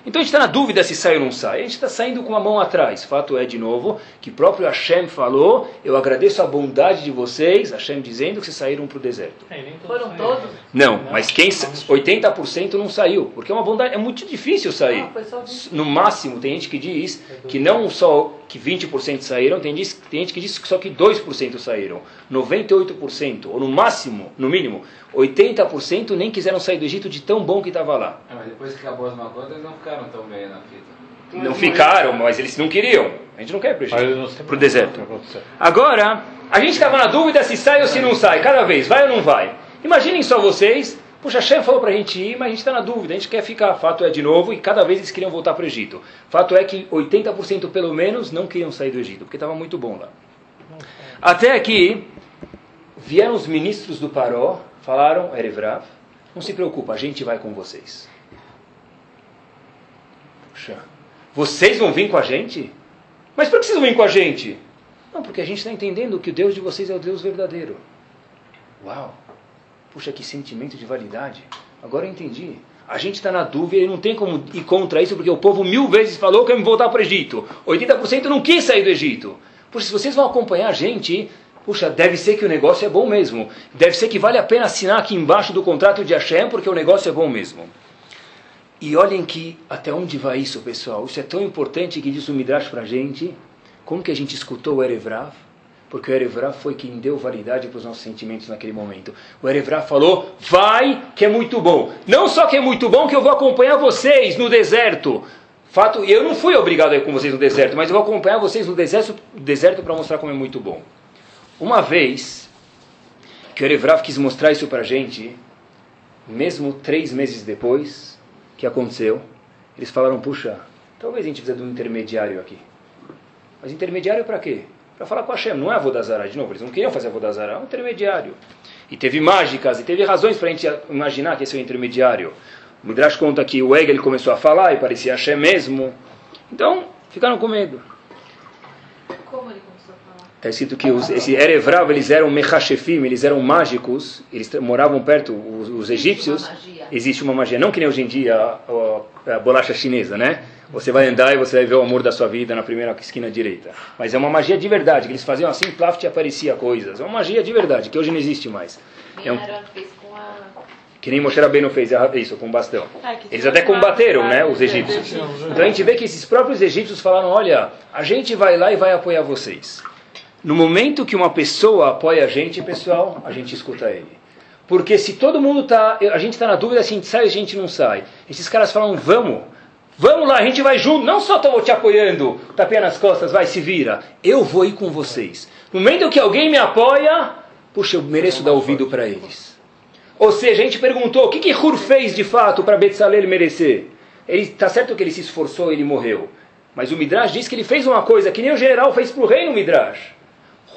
[SPEAKER 1] Então a gente está na dúvida se sai ou não sai. A gente está saindo com a mão atrás. Fato é, de novo, que próprio Hashem falou: Eu agradeço a bondade de vocês, Hashem dizendo que vocês saíram para o deserto.
[SPEAKER 2] É, nem todos
[SPEAKER 3] Foram
[SPEAKER 2] saíram.
[SPEAKER 3] todos?
[SPEAKER 1] Não, mas quem 80% não saiu, porque é uma bondade, é muito difícil sair.
[SPEAKER 3] Ah, foi só 20.
[SPEAKER 1] No máximo, tem gente que diz que não só que 20% saíram, tem, diz, tem gente que diz que só que 2% saíram. 98%, ou no máximo, no mínimo, 80% nem quiseram sair do Egito de tão bom que estava lá.
[SPEAKER 4] É, mas depois que acabou as macotas, eles não ficaram tão bem na fita.
[SPEAKER 1] Não ficaram, mas eles não queriam. A gente não quer ir para o deserto. Agora, a gente estava na dúvida se sai ou se não sai, cada vez, vai ou não vai. Imaginem só vocês, puxa, Hashem falou para a gente ir, mas a gente está na dúvida, a gente quer ficar. Fato é, de novo, e cada vez eles queriam voltar para o Egito. Fato é que 80% pelo menos não queriam sair do Egito, porque estava muito bom lá. Até que vieram os ministros do Paró, falaram, Erevrav, não se preocupa, a gente vai com vocês. Puxa, vocês vão vir com a gente? Mas por que vocês vão vir com a gente? Não, porque a gente está entendendo que o Deus de vocês é o Deus verdadeiro. Uau! Puxa, que sentimento de validade. Agora eu entendi. A gente está na dúvida e não tem como ir contra isso, porque o povo mil vezes falou que ia me voltar para o Egito. 80% não quis sair do Egito. Puxa, se vocês vão acompanhar a gente, puxa, deve ser que o negócio é bom mesmo. Deve ser que vale a pena assinar aqui embaixo do contrato de Hashem, porque o negócio é bom mesmo. E olhem que até onde vai isso, pessoal. Isso é tão importante que diz o Midrash para a gente. Como que a gente escutou o Erevrav? Porque o Erevrav foi quem deu validade para os nossos sentimentos naquele momento. O Erevrav falou, vai, que é muito bom. Não só que é muito bom, que eu vou acompanhar vocês no deserto. Fato, eu não fui obrigado a ir com vocês no deserto, mas eu vou acompanhar vocês no deserto, deserto para mostrar como é muito bom. Uma vez que o Erevrav quis mostrar isso para a gente, mesmo três meses depois que aconteceu, eles falaram, puxa, talvez a gente precise de um intermediário aqui. Mas intermediário para quê? Para falar com Hashem, não é Avodazara, de novo, eles não queriam fazer Avodazara, é um intermediário. E teve mágicas, e teve razões para a gente imaginar que esse é o intermediário. O Midrash conta que o Egel começou a falar e parecia Hashem mesmo. Então, ficaram com medo.
[SPEAKER 3] Como ele começou a falar?
[SPEAKER 1] Está escrito que os, esse Erevrav, eles eram mechashefim, eles eram mágicos, eles moravam perto, os, os egípcios.
[SPEAKER 3] Uma magia.
[SPEAKER 1] Existe uma magia, não que nem hoje em dia a, a- a bolacha chinesa, né? Você vai andar e você vai ver o amor da sua vida na primeira esquina direita. Mas é uma magia de verdade, que eles faziam assim, plaft aparecia coisas. É uma magia de verdade, que hoje não existe mais. É um-. Que nem Moshe Rabbeinu fez isso, com bastão.
[SPEAKER 3] Ah,
[SPEAKER 1] Eles até combateram, né, os
[SPEAKER 3] É,
[SPEAKER 1] egípcios.
[SPEAKER 3] é,
[SPEAKER 1] Então a gente vê que esses próprios egípcios falaram, olha, a gente vai lá e vai apoiar vocês. No momento que uma pessoa apoia a gente, pessoal, a gente escuta ele. Porque se todo mundo tá, a gente está na dúvida se a gente sai ou a gente não sai. Esses caras falam, vamos, vamos lá, a gente vai junto, não só estou te apoiando, tapinha nas costas, vai, se vira. Eu vou ir com vocês. No momento que alguém me apoia, puxa, eu mereço dar ouvido para eles. Ou seja, a gente perguntou, o que que Hur fez de fato para Betzalel merecer? Ele está certo que ele se esforçou, ele morreu. Mas o Midrash diz que ele fez uma coisa que nem o general fez para o rei no Midrash.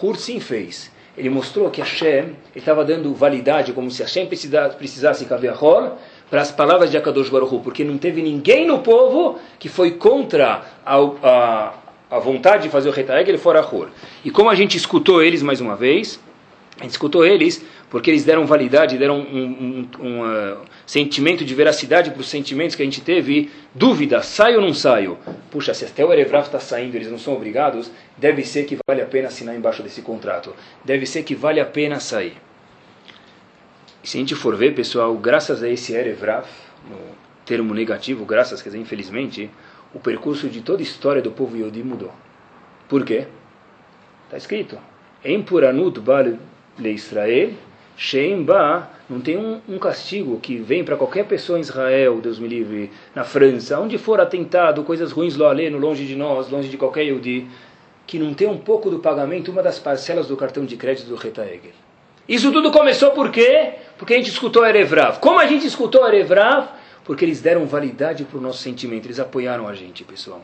[SPEAKER 1] Hur sim fez. Ele mostrou que Hashem estava dando validade, como se Hashem precisasse, precisasse Kaviahol, para as palavras de Akadosh Baruch Hu, porque não teve ninguém no povo que foi contra a, a, a vontade de fazer o Retaeg, ele fora Hur. E como a gente escutou eles mais uma vez, A gente escutou eles porque eles deram validade, deram um, um, um, uh, sentimento de veracidade para os sentimentos que a gente teve. Dúvida, saio ou não saio? Puxa, se até o Erevraf está saindo, eles não são obrigados, deve ser que vale a pena assinar embaixo desse contrato. Deve ser que vale a pena sair. E se a gente for ver, pessoal, graças a esse Erevraf, no termo negativo, graças, quer dizer, infelizmente, o percurso de toda a história do povo Yodi mudou. Por quê? Está escrito. Em Puranut Bal Israel, Sheim não tem um, um castigo que vem para qualquer pessoa em Israel, Deus me livre, na França, onde for atentado, coisas ruins lo aleno, longe de nós, longe de qualquer Yodi, que não tem um pouco do pagamento, uma das parcelas do cartão de crédito do Reta Egel. Isso tudo começou por quê? Porque a gente escutou Erevrav. Como a gente escutou Erevrav? Porque eles deram validade para o nosso sentimento, eles apoiaram a gente, pessoal.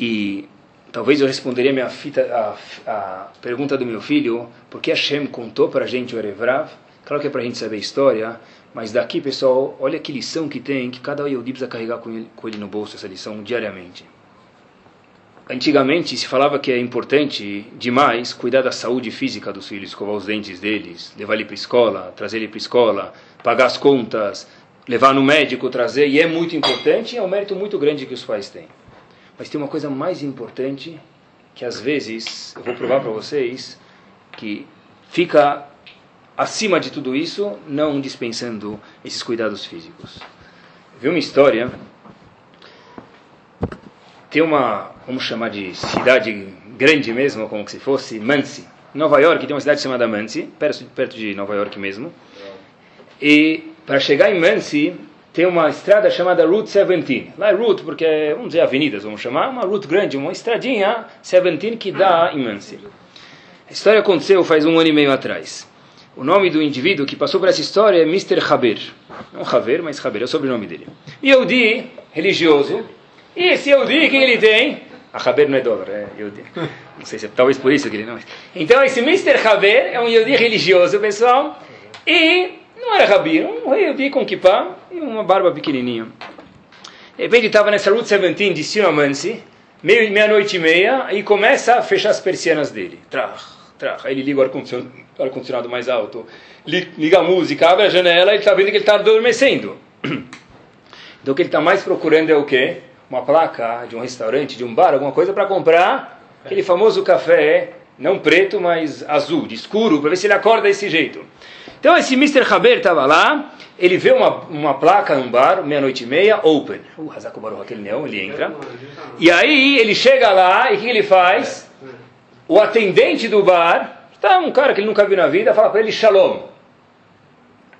[SPEAKER 1] E talvez eu responderia minha fita, a, a pergunta do meu filho, porque Hashem contou para a gente o Erevrav. Claro que é para a gente saber a história, mas daqui, pessoal, olha que lição que tem, que cada Yehudi precisa carregar com ele, com ele no bolso essa lição diariamente. Antigamente se falava que é importante demais cuidar da saúde física dos filhos, escovar os dentes deles, levar ele para a escola, trazer ele para a escola, pagar as contas, levar no médico, trazer, e é muito importante, é um mérito muito grande que os pais têm. Mas tem uma coisa mais importante que às vezes, eu vou provar para vocês, que fica acima de tudo isso, não dispensando esses cuidados físicos. Vi uma história, tem uma, vamos chamar de cidade grande mesmo, como se fosse, Muncie. Nova York tem uma cidade chamada Muncie, perto, perto de Nova York mesmo. E para chegar em Muncie, tem uma estrada chamada Route 17. Lá é Route porque, vamos dizer, avenidas, vamos chamar, uma route grande, uma estradinha 17 que dá em Muncie. A história aconteceu faz um ano e meio atrás. O nome do indivíduo que passou por essa história é Mr. Haber. Não Haber, mas Haber, é o sobrenome dele. Yehudi, religioso. E esse Yehudi, quem ele tem? A Haber não é dólar, é Yehudi. Não sei se é talvez por isso que ele não... Então esse Mr. Haber é um Yehudi religioso, pessoal. E não era rabino, um Yehudi com kippah e uma barba pequenininha. De repente estava nessa Route 17 de Sinamansi, meia-noite e meia, e começa a fechar as persianas dele. Trach, trach. Aí ele liga o ar-condicionado ar mais alto, liga a música, abre a janela e está vendo que ele está adormecendo. Então o que ele está mais procurando é o quê? Uma placa de um restaurante, de um bar, alguma coisa para comprar aquele famoso café, não preto, mas azul, de escuro, para ver se ele acorda desse jeito. Então esse Mr. Haber estava lá, ele vê uma, uma placa num bar, meia-noite e meia, open. Uh, Hazako Baruch, aquele neon, ele entra. E aí ele chega lá e o que ele faz? O atendente do bar, está um cara que ele nunca viu na vida, fala para ele shalom.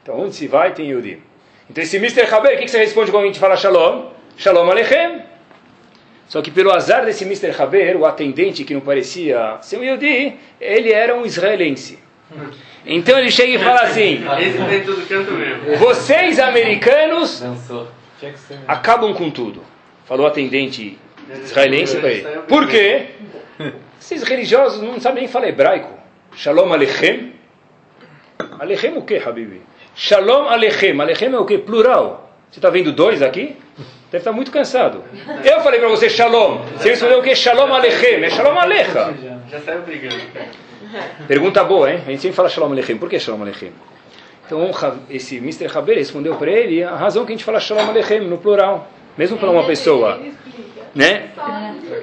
[SPEAKER 1] Então onde se vai tem Yudi. Então esse Mr. Haber, o que, que você responde quando a gente fala shalom? Shalom Alechem. Só que pelo azar desse Mr. Haber, o atendente que não parecia ser um Yudi, ele era um israelense. Então ele chega e fala assim: Vocês americanos acabam com tudo. Falou o atendente israelense para ele. Por quê? Esses religiosos não sabem nem falar hebraico. Shalom Alechem. Alechem o que, Habibi? Shalom Alechem. Alechem é o que? Plural. Você está vendo dois aqui? Deve estar muito cansado. Eu falei para você Shalom. Você respondeu o que? Shalom Alechem. É Shalom Alecha.
[SPEAKER 4] Já saiu brigando.
[SPEAKER 1] Pergunta boa, hein? A gente sempre fala Shalom Aleichem. Por que Shalom Aleichem? Então, esse Mr. Haber respondeu para ele a razão que a gente fala Shalom Aleichem no plural, mesmo para uma pessoa. Né?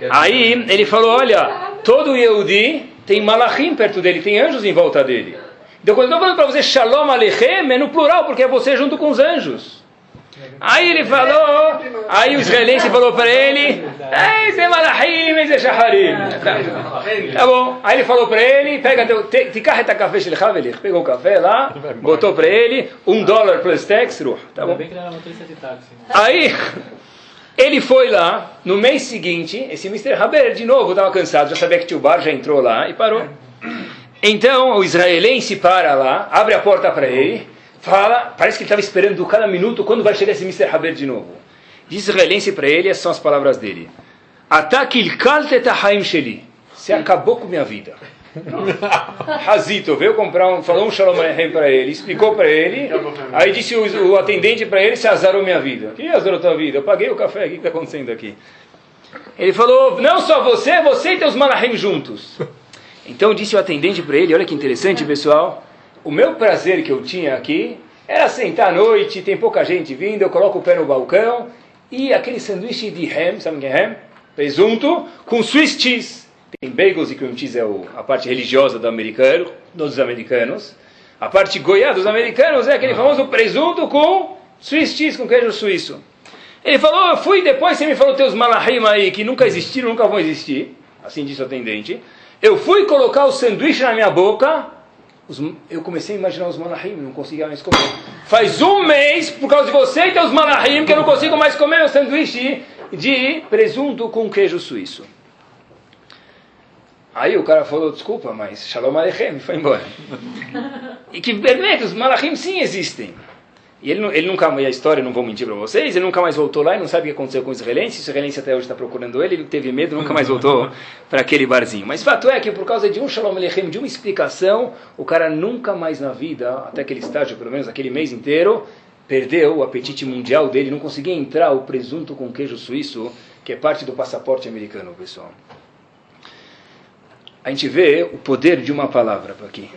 [SPEAKER 1] Aí ele falou: olha, todo Yehudi tem malachim perto dele, tem anjos em volta dele. Então, quando eu estou falando para você Shalom Aleichem, é no plural, porque é você junto com os anjos. Aí ele falou, aí o israelense falou para ele, esse é malachim, esse é shaharim. Tá bom. Aí ele falou para ele, pega teu, ticarreta café shilchavelich. Pegou o café lá, botou para ele, um dólar plus tax, tá bom. Aí, ele foi lá, no mês seguinte, esse Mr. Haber de novo estava cansado, já sabia que tio Bar já entrou lá e parou. Então o israelense para lá, abre a porta para ele, fala, parece que ele estava esperando cada minuto quando vai chegar esse Mr. Haber de novo. Diz israelense para ele, essas são as palavras dele. Você acabou com minha vida. Razito veio comprar um, falou um shalom aleichem para ele, explicou para ele, aí disse o, o atendente para ele, você azarou minha vida. Que azarou tua vida? Eu paguei o café, o que está acontecendo aqui? Ele falou, não só você, você e teus malachim juntos. Então disse o atendente para ele, olha que interessante, pessoal. O meu prazer que eu tinha aqui era sentar à noite, tem pouca gente vindo, eu coloco o pé no balcão e aquele sanduíche de ham, sabe o que é ham? Presunto com Swiss cheese. Tem bagels e cream cheese é a parte religiosa do americano, dos americanos. A parte goiá dos americanos é aquele famoso presunto com Swiss cheese, com queijo suíço. Ele falou, eu fui depois, você me falou teus malahim aí, que nunca existiram, nunca vão existir. Assim disse o atendente. Eu fui colocar o sanduíche na minha boca, os- eu comecei a imaginar os malahim, não conseguia mais comer. Faz um mês, por causa de você e teus malahim, que eu não consigo mais comer meu sanduíche de presunto com queijo suíço. Aí o cara falou, desculpa, mas Shalom Aleichem, foi embora. e que verdade, os malachim sim existem. E ele, ele nunca, e a história, não vou mentir para vocês, ele nunca mais voltou lá e não sabe o que aconteceu com o israelense. O israelense até hoje está procurando ele, ele teve medo, nunca mais voltou para aquele barzinho. Mas fato é que por causa de um Shalom Aleichem, de uma explicação, o cara nunca mais na vida, até aquele estágio, pelo menos aquele mês inteiro, perdeu o apetite mundial dele, não conseguia entrar o presunto com queijo suíço, que é parte do passaporte americano, pessoal. A gente vê o poder de uma palavra aqui.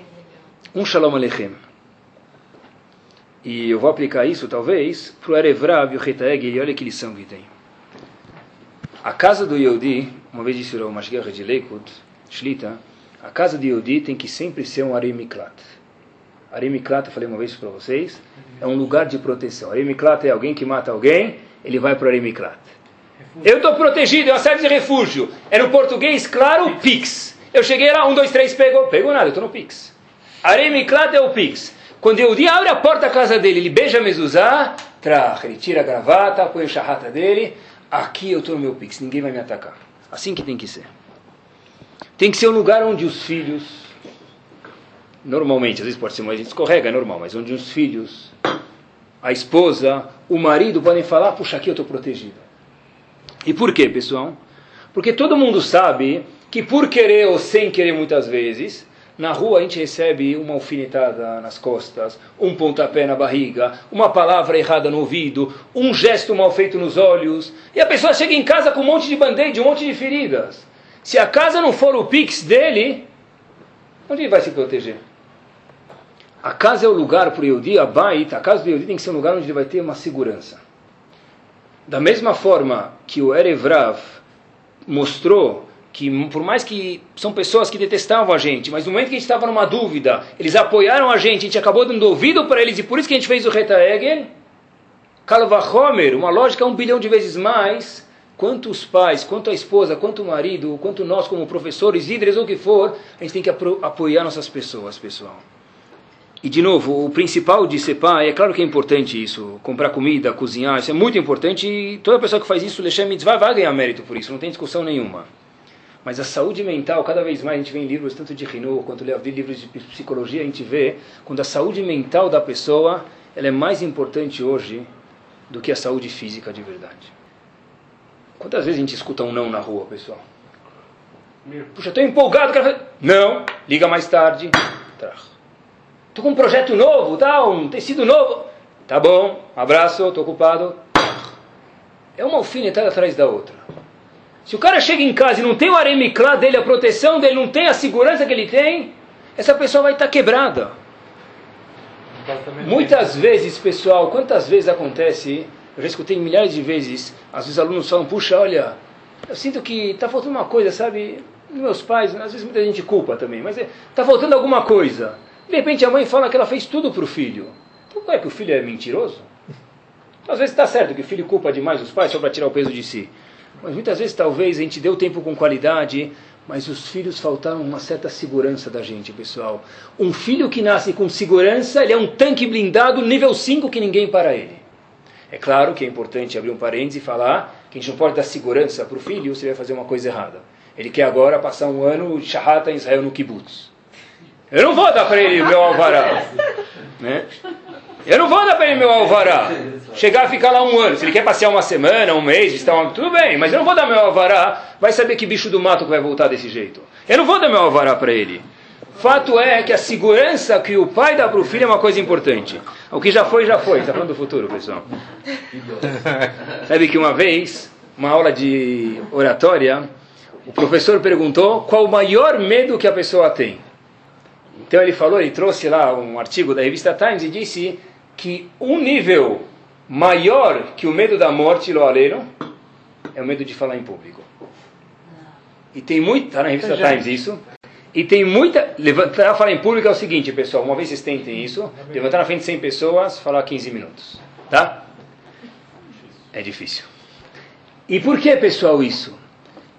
[SPEAKER 1] Um Shalom Aleichem. E eu vou aplicar isso, talvez, para o Erevrav e o Retaeg, e olha que lição que tem. A casa do Yehudi, uma vez disse o Mashgiach de Leikut, Shlita, a casa de Yehudi tem que sempre ser um Aremiklat. Aremiklat, eu falei uma vez para vocês, é um lugar de proteção. Aremiklat é alguém que mata alguém, ele vai para o Aremiklat. Eu estou protegido, é uma sede de refúgio. É no português, claro, Pix. Eu cheguei lá, um, dois, três, pegou. Pegou nada, eu estou no Pix. Aremiklat é o Pix. Quando Yehudi abre a porta da casa dele, ele beija a mezuzá, trach, ele tira a gravata, põe o charrata dele. Aqui eu estou no meu Pix, ninguém vai me atacar. Assim que tem que ser. Tem que ser um lugar onde os filhos, normalmente, às vezes pode ser gente escorrega, é normal, mas onde os filhos, a esposa, o marido podem falar, puxa, aqui eu estou protegido. E por quê, pessoal? Porque todo mundo sabe que por querer ou sem querer muitas vezes, na rua a gente recebe uma alfinetada nas costas, um pontapé na barriga, uma palavra errada no ouvido, um gesto mal feito nos olhos, e a pessoa chega em casa com um monte de band-aid, um monte de feridas. Se a casa não for o pix dele, onde ele vai se proteger? A casa é o lugar para o Yehudi, a Bait, a casa do Yehudi tem que ser um lugar onde ele vai ter uma segurança. Da mesma forma que o Erevrav mostrou que, por mais que são pessoas que detestavam a gente, mas no momento que a gente estava numa dúvida, eles apoiaram a gente, a gente acabou dando ouvido para eles, e por isso que a gente fez o Reta Egel, Kalvachomer, uma lógica um bilhão de vezes mais, quanto os pais, quanto a esposa, quanto o marido, quanto nós como professores, líderes ou o que for, a gente tem que apoiar nossas pessoas, pessoal. E de novo, o principal de ser pai, é claro que é importante isso, comprar comida, cozinhar, isso é muito importante e toda pessoa que faz isso, Lechem vai ganhar mérito por isso, não tem discussão nenhuma. Mas a saúde mental, cada vez mais a gente vê em livros tanto de Rino quanto de livros de psicologia, a gente vê quando a saúde mental da pessoa ela é mais importante hoje do que a saúde física de verdade. Quantas vezes a gente escuta um não na rua, pessoal? Puxa, estou empolgado, quero fazer... Não, liga mais tarde. Estou com um projeto novo, tá? um tecido novo. Tá bom, abraço, estou ocupado. É uma alfinetada atrás da outra. Se o cara chega em casa e não tem o aremiclá dele, a proteção dele, não tem a segurança que ele tem, essa pessoa vai estar quebrada. Muitas vezes, pessoal, quantas vezes acontece, eu já escutei milhares de vezes, às vezes alunos falam, puxa, olha, eu sinto que está faltando uma coisa, sabe? Meus pais, às vezes muita gente culpa também, mas está faltando alguma coisa. De repente a mãe fala que ela fez tudo para o filho. Então é que o filho é mentiroso? Às vezes está certo que o filho culpa demais os pais só para tirar o peso de si. Mas muitas vezes talvez a gente deu tempo com qualidade, mas os filhos faltaram uma certa segurança da gente, pessoal. Um filho que nasce com segurança, ele é um tanque blindado nível 5 que ninguém para ele. É claro que é importante abrir um parênteses e falar que a gente não pode dar segurança para o filho se ele vai fazer uma coisa errada. Ele quer agora passar um ano charrata em Israel no kibbutz. Eu não vou dar para ele meu alvará. Né? Eu não vou dar para ele meu alvará. Chegar a ficar lá um ano. Se ele quer passear uma semana, um mês, visitar uma... tudo bem, mas eu não vou dar meu alvará. Vai saber que bicho do mato que vai voltar desse jeito. Eu não vou dar meu alvará para ele. Fato é que a segurança que o pai dá para o filho é uma coisa importante. O que já foi, já foi. Está falando do futuro, pessoal. Sabe que uma vez, uma aula de oratória, O professor perguntou qual o maior medo que a pessoa tem. Então ele falou, ele trouxe lá um artigo da revista Times e disse que um nível maior que o medo da morte, lo aleno, é o medo de falar em público. E tem muita, está na revista Times isso, e tem muita. Levantar falar em público é o seguinte, pessoal. Uma vez vocês tentem isso, levantar na frente de 100 pessoas, falar 15 minutos. Tá? É difícil. E por que, pessoal, isso?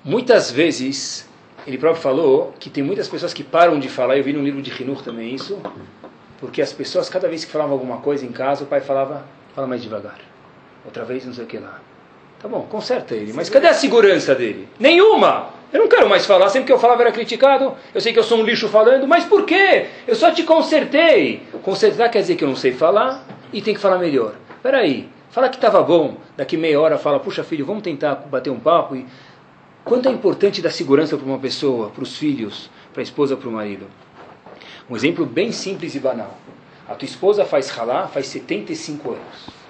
[SPEAKER 1] Muitas vezes, ele próprio falou que tem muitas pessoas que param de falar. Eu vi no livro de Hinur também isso. Porque as pessoas, cada vez que falavam alguma coisa em casa, o pai falava: fala mais devagar. Outra vez, não sei o que lá. Tá bom, conserta ele. Mas cadê a segurança dele? Nenhuma! Eu não quero mais falar, sempre que eu falava era criticado. Eu sei que eu sou um lixo falando, mas por quê? Eu só te consertei. Consertar quer dizer que eu não sei falar e tem que falar melhor. Peraí, fala que estava bom, daqui meia hora fala, puxa filho, vamos tentar bater um papo. E quanto é importante dar segurança para uma pessoa, para os filhos, para a esposa, para o marido. Um exemplo bem simples e banal. A tua esposa faz ralá faz 75 anos.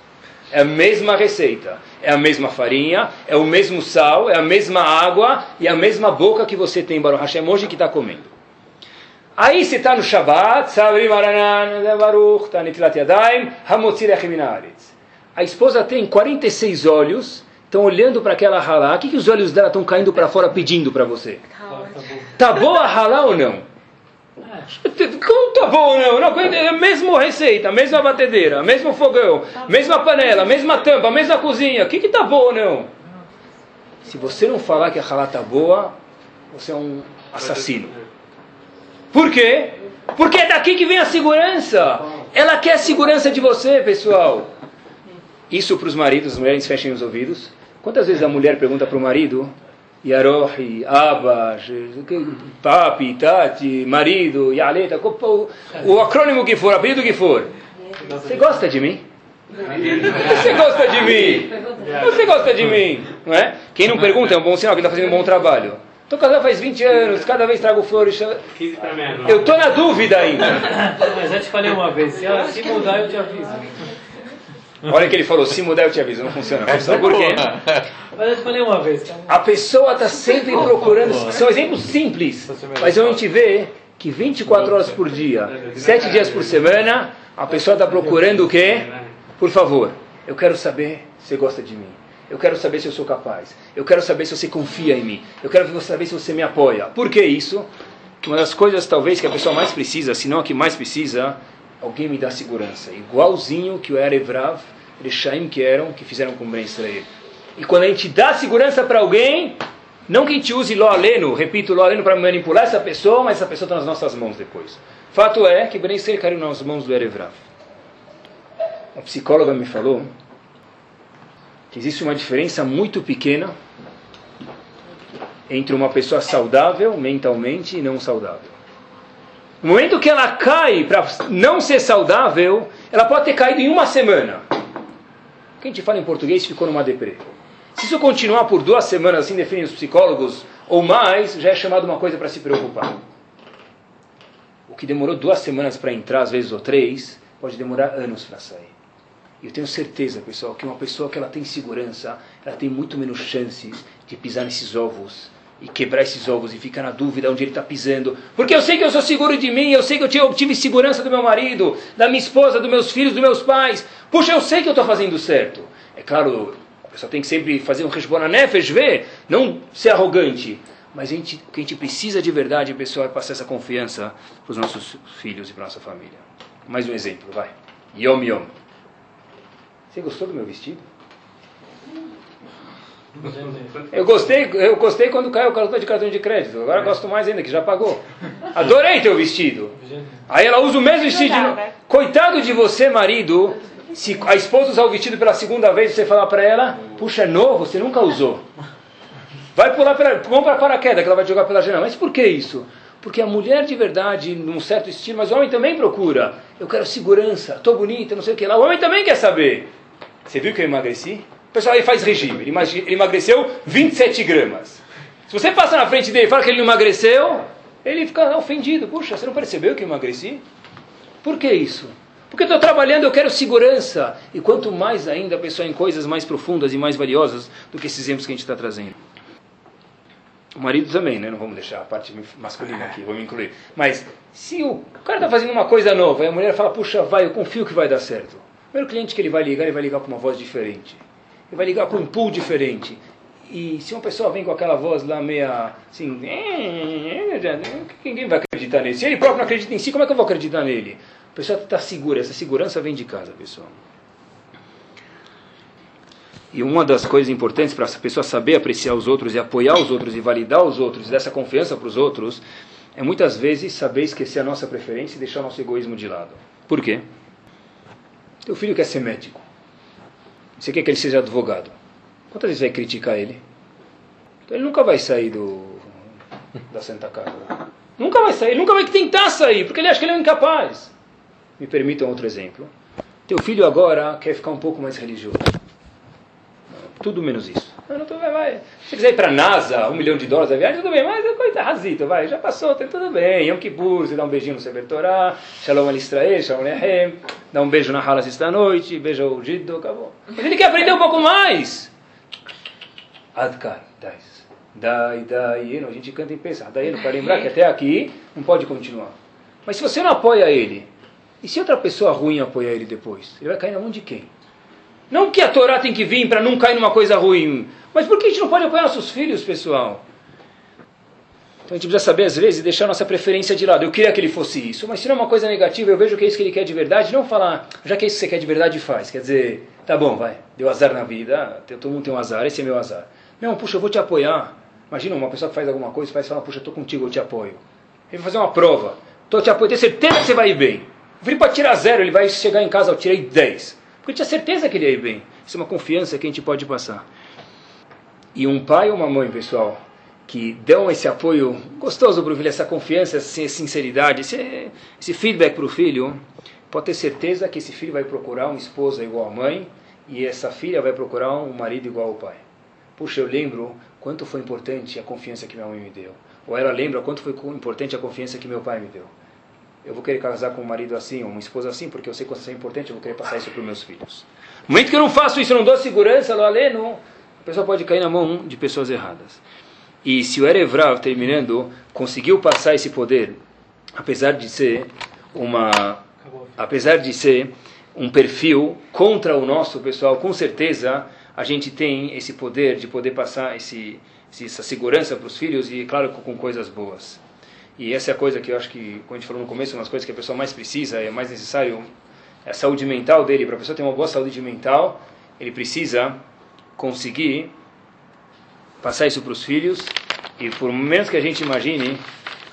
[SPEAKER 1] É a mesma receita, é a mesma farinha, é o mesmo sal, é a mesma água e a mesma boca que você tem, Baruch Hashem, hoje que está comendo. Aí você está no Shabbat, Sabri Maranan, Baruch, está. A esposa tem 46 olhos, estão olhando para aquela halá. O que, que os olhos dela estão caindo para fora pedindo para você? Tá boa a halá ou não? Como tá bom, não? não é a mesma receita, a mesma batedeira, mesmo fogão, mesma panela, mesma tampa, mesma cozinha. O que que tá bom, não? Se você não falar que a halá tá boa, você é um assassino. Por quê? Porque é daqui que vem a segurança. Ela quer a segurança de você, pessoal. Isso para os maridos, as mulheres fechem os ouvidos. Quantas vezes a mulher pergunta para o marido, Yarohi, Abba, Papi, Tati, marido, Yaleta, o acrônimo que for, apelido que for. Você gosta de mim? Você gosta de mim? Você gosta de mim? Não é? Quem não pergunta é um bom sinal, que está fazendo um bom trabalho. Estou casado faz 20 anos, cada vez trago flores. Eu estou na dúvida ainda.
[SPEAKER 2] Eu já te falei uma vez, se mudar eu te aviso.
[SPEAKER 1] Olha que ele falou, se mudar eu te aviso, não funciona. Sabe por quê?
[SPEAKER 2] Mas eu te falei uma vez. Tá?
[SPEAKER 1] A pessoa está sempre procurando, são exemplos simples, mas a gente vê que 24 horas por dia, 7 dias por semana, a pessoa está procurando o quê? Por favor, eu quero saber se você gosta de mim. Eu quero saber se eu sou capaz. Eu quero saber se você confia em mim. Eu quero saber se você me apoia. Por que isso? Uma das coisas talvez que a pessoa mais precisa, se não a que mais precisa, alguém me dá segurança. Igualzinho que o Erevrav, Rechaim que eram, que fizeram com Ben Israel. E quando a gente dá segurança para alguém, não que a gente use lo aleno, repito, lo aleno para manipular essa pessoa, mas essa pessoa está nas nossas mãos depois. Fato é que Ben Israel caiu nas mãos do Erevrav. A psicóloga me falou que existe uma diferença muito pequena entre uma pessoa saudável mentalmente e não saudável. No momento que ela cai para não ser saudável, ela pode ter caído em uma semana. O que a gente fala em português ficou numa deprê. Se isso continuar por duas semanas, assim definem os psicólogos, ou mais, já é chamado uma coisa para se preocupar. O que demorou duas semanas para entrar, às vezes ou três, pode demorar anos para sair. E eu tenho certeza, pessoal, que uma pessoa que ela tem segurança, ela tem muito menos chances de pisar nesses ovos e quebrar esses ovos e ficar na dúvida onde ele está pisando. Porque eu sei que eu sou seguro de mim, eu sei que eu tive segurança do meu marido, da minha esposa, dos meus filhos, dos meus pais. Puxa, eu sei que eu estou fazendo certo. É claro, a pessoa tem que sempre fazer um responde nefesh, ver, não ser arrogante. Mas a gente, o que a gente precisa de verdade, pessoal, é passar essa confiança para os nossos filhos e para nossa família. Mais um exemplo, vai. Yom Yom. Você gostou do meu vestido? Eu gostei, eu gostei quando caiu o cartão de cartão de crédito. Agora gosto mais ainda, que já pagou. Adorei teu vestido. Aí ela usa o mesmo vestido. De... Coitado de você, marido, se a esposa usar o vestido pela segunda vez, você falar para ela, puxa, é novo, você nunca usou. Vai pular pela, vamos para paraquedas que ela vai jogar pela janela. Mas por que isso? Porque a mulher de verdade, num certo estilo, mas o homem também procura. Eu quero segurança, estou bonita, não sei o que lá. O homem também quer saber. Você viu que eu emagreci? O pessoal aí faz regime, ele emagreceu 27 gramas. Se você passa na frente dele e fala que ele não emagreceu, ele fica ofendido. Puxa, você não percebeu que eu emagreci? Por que isso? Porque estou trabalhando, eu quero segurança. E quanto mais ainda a pessoa em coisas mais profundas e mais valiosas do que esses exemplos que a gente está trazendo. O marido também, né? Não vamos deixar a parte masculina aqui, vamos incluir. Mas se o cara está fazendo uma coisa nova e a mulher fala, puxa, vai, eu confio que vai dar certo. O primeiro cliente que ele vai ligar, ele vai ligar com uma voz diferente. Vai ligar com um pool diferente. E se uma pessoa vem com aquela voz lá meia assim, ninguém vai acreditar nele. Se ele próprio não acredita em si, como é que eu vou acreditar nele? A pessoa está segura, essa segurança vem de casa, pessoal. E uma das coisas importantes para essa pessoa saber apreciar os outros e apoiar os outros e validar os outros, e dessa confiança para os outros, é muitas vezes saber esquecer a nossa preferência e deixar o nosso egoísmo de lado. Por quê? Teu filho quer ser médico. Você quer que ele seja advogado. Quantas vezes vai criticar ele? Então ele nunca vai sair do, da Santa Casa. Nunca vai sair, ele nunca vai tentar sair, porque ele acha que ele é incapaz. Me permitam outro exemplo. Teu filho agora quer ficar um pouco mais religioso. Tudo menos isso. Não, não tô, vai. Se quiser ir para a NASA, um milhão de dólares a viagem, tudo bem, mas é coisa vai, já passou, tudo bem. Yom Kippur, você dá um beijinho no Sefer Torah, Shalom Alisrael, Shalom Lehem, dá um beijo na Halas esta noite, beija o Jiddo, acabou. Mas ele quer aprender um pouco mais. Adkar, dais. Dai, dai, a gente canta em pensar. Daí para lembrar que até aqui não pode continuar. Mas se você não apoia ele, e se outra pessoa ruim apoiar ele depois? Ele vai cair na mão de quem? Não que a Torá tem que vir para não cair numa coisa ruim. Mas por que a gente não pode apoiar nossos filhos, pessoal? Então a gente precisa saber, às vezes, deixar nossa preferência de lado. Eu queria que ele fosse isso, mas se não é uma coisa negativa, eu vejo que é isso que ele quer de verdade, não falar, já que é isso que você quer de verdade, faz. Quer dizer, tá bom, vai, deu azar na vida, todo mundo tem um azar, esse é meu azar. Não, puxa, eu vou te apoiar. Imagina uma pessoa que faz alguma coisa, faz falar, puxa, estou contigo, eu te apoio. Ele vai fazer uma prova, estou te apoiando, tenho certeza que você vai ir bem. Vim para tirar zero, ele vai chegar em casa, eu tirei 10. Porque tinha certeza que ele ia ir bem. Isso é uma confiança que a gente pode passar. E um pai ou uma mãe, pessoal, que dão esse apoio gostoso para o filho, essa confiança, essa sinceridade, esse, esse feedback para o filho, pode ter certeza que esse filho vai procurar uma esposa igual a mãe e essa filha vai procurar um marido igual ao pai. Puxa, eu lembro quanto foi importante a confiança que minha mãe me deu. Ou ela lembra quanto foi importante a confiança que meu pai me deu eu vou querer casar com um marido assim, uma esposa assim, porque eu sei que isso é importante, eu vou querer passar isso para os meus filhos. No momento que eu não faço isso, não dou segurança, lo aleno, a pessoa pode cair na mão de pessoas erradas. E se o Erevrav, terminando, conseguiu passar esse poder, apesar de ser uma, apesar de ser um perfil contra o nosso pessoal, com certeza a gente tem esse poder de poder passar esse, essa segurança para os filhos e, claro, com coisas boas. E essa é a coisa que eu acho que, como a gente falou no começo, uma das coisas que a pessoa mais precisa, é mais necessário, é a saúde mental dele. Para a pessoa ter uma boa saúde mental, ele precisa conseguir passar isso para os filhos. E por menos que a gente imagine,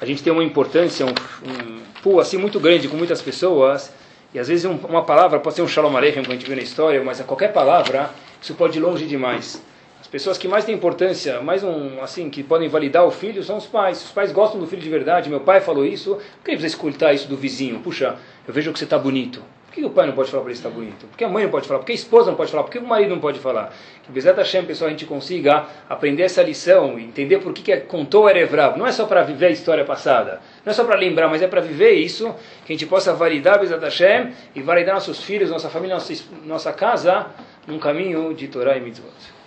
[SPEAKER 1] a gente tem uma importância, um, um pool assim muito grande com muitas pessoas. E às vezes um, uma palavra pode ser um shalom aleichem, como a gente viu na história, mas a qualquer palavra, isso pode ir longe demais pessoas que mais têm importância, mais um, assim, que podem validar o filho são os pais. Os pais gostam do filho de verdade. Meu pai falou isso. Por que precisa escutar isso do vizinho? Puxa, eu vejo que você está bonito. Por que o pai não pode falar para ele estar bonito? Por que a mãe não pode falar? Por que a esposa não pode falar? Por que o marido não pode falar? Que Bezat Hashem, pessoal, a gente consiga aprender essa lição e entender por que, que contou Erevrav. Não é só para viver a história passada. Não é só para lembrar, mas é para viver isso. Que a gente possa validar Bezat Hashem e validar nossos filhos, nossa família, nossa, nossa casa num caminho de Torah e Mitzvot.